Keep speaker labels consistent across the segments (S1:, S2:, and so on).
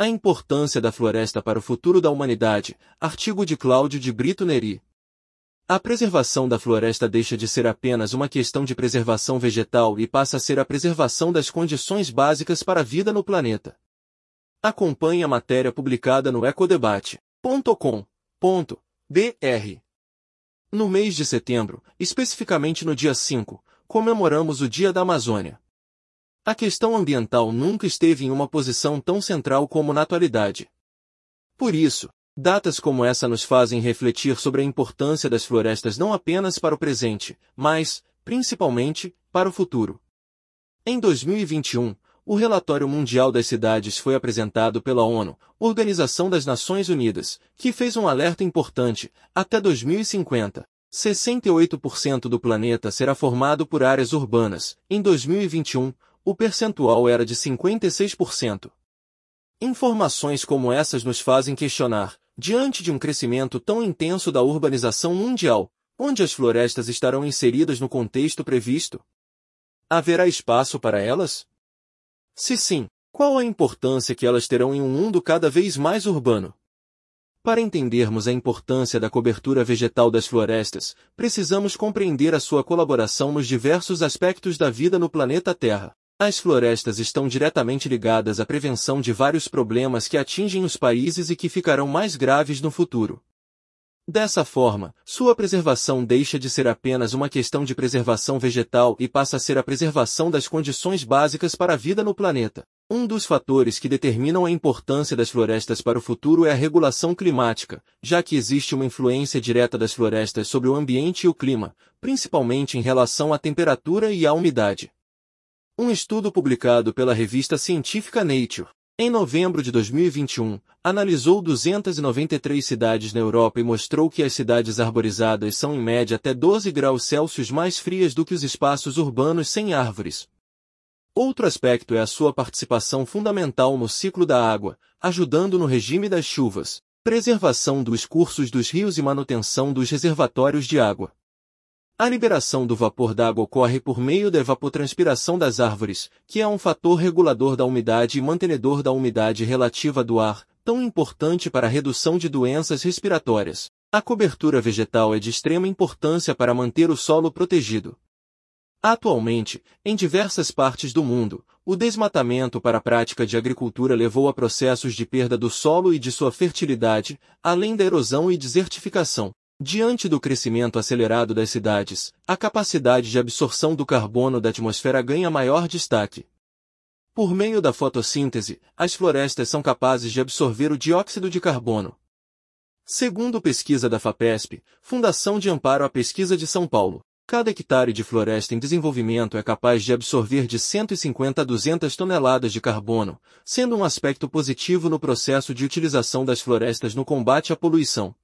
S1: A importância da floresta para o futuro da humanidade. Artigo de Cláudio de Brito Neri. A preservação da floresta deixa de ser apenas uma questão de preservação vegetal e passa a ser a preservação das condições básicas para a vida no planeta. Acompanhe a matéria publicada no ecodebate.com.br. No mês de setembro, especificamente no dia 5, comemoramos o Dia da Amazônia. A questão ambiental nunca esteve em uma posição tão central como na atualidade. Por isso, datas como essa nos fazem refletir sobre a importância das florestas não apenas para o presente, mas, principalmente, para o futuro. Em 2021, o Relatório Mundial das Cidades foi apresentado pela ONU, Organização das Nações Unidas, que fez um alerta importante. Até 2050, 68% do planeta será formado por áreas urbanas. Em 2021, o percentual era de 56%. Informações como essas nos fazem questionar, diante de um crescimento tão intenso da urbanização mundial, onde as florestas estarão inseridas no contexto previsto? Haverá espaço para elas? Se sim, qual a importância que elas terão em um mundo cada vez mais urbano? Para entendermos a importância da cobertura vegetal das florestas, precisamos compreender a sua colaboração nos diversos aspectos da vida no planeta Terra. As florestas estão diretamente ligadas à prevenção de vários problemas que atingem os países e que ficarão mais graves no futuro. Dessa forma, sua preservação deixa de ser apenas uma questão de preservação vegetal e passa a ser a preservação das condições básicas para a vida no planeta. Um dos fatores que determinam a importância das florestas para o futuro é a regulação climática, já que existe uma influência direta das florestas sobre o ambiente e o clima, principalmente em relação à temperatura e à umidade. Um estudo publicado pela revista científica Nature, em novembro de 2021, analisou 293 cidades na Europa e mostrou que as cidades arborizadas são em média até 12 graus Celsius mais frias do que os espaços urbanos sem árvores. Outro aspecto é a sua participação fundamental no ciclo da água, ajudando no regime das chuvas, preservação dos cursos dos rios e manutenção dos reservatórios de água. A liberação do vapor d'água ocorre por meio da evapotranspiração das árvores, que é um fator regulador da umidade e mantenedor da umidade relativa do ar, tão importante para a redução de doenças respiratórias. A cobertura vegetal é de extrema importância para manter o solo protegido. Atualmente, em diversas partes do mundo, o desmatamento para a prática de agricultura levou a processos de perda do solo e de sua fertilidade, além da erosão e desertificação. Diante do crescimento acelerado das cidades, a capacidade de absorção do carbono da atmosfera ganha maior destaque. Por meio da fotossíntese, as florestas são capazes de absorver o dióxido de carbono. Segundo pesquisa da FAPESP, Fundação de Amparo à Pesquisa de São Paulo, cada hectare de floresta em desenvolvimento é capaz de absorver de 150 a 200 toneladas de carbono, sendo um aspecto positivo no processo de utilização das florestas no combate à poluição.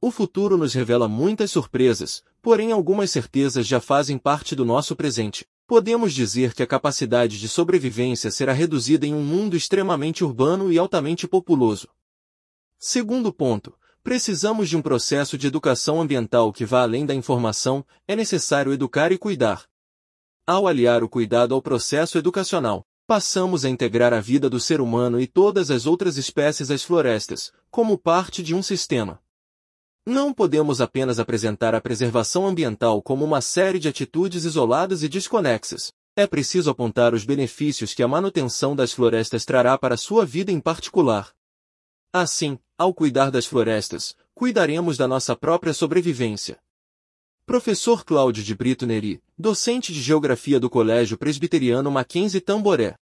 S1: O futuro nos revela muitas surpresas, porém algumas certezas já fazem parte do nosso presente. Podemos dizer que a capacidade de sobrevivência será reduzida em um mundo extremamente urbano e altamente populoso. Segundo ponto, precisamos de um processo de educação ambiental que vá além da informação, é necessário educar e cuidar. Ao aliar o cuidado ao processo educacional, passamos a integrar a vida do ser humano e todas as outras espécies às florestas, como parte de um sistema. Não podemos apenas apresentar a preservação ambiental como uma série de atitudes isoladas e desconexas. É preciso apontar os benefícios que a manutenção das florestas trará para sua vida em particular. Assim, ao cuidar das florestas, cuidaremos da nossa própria sobrevivência. Professor Cláudio de Brito Neri, docente de Geografia do Colégio Presbiteriano Mackenzie Tamboré.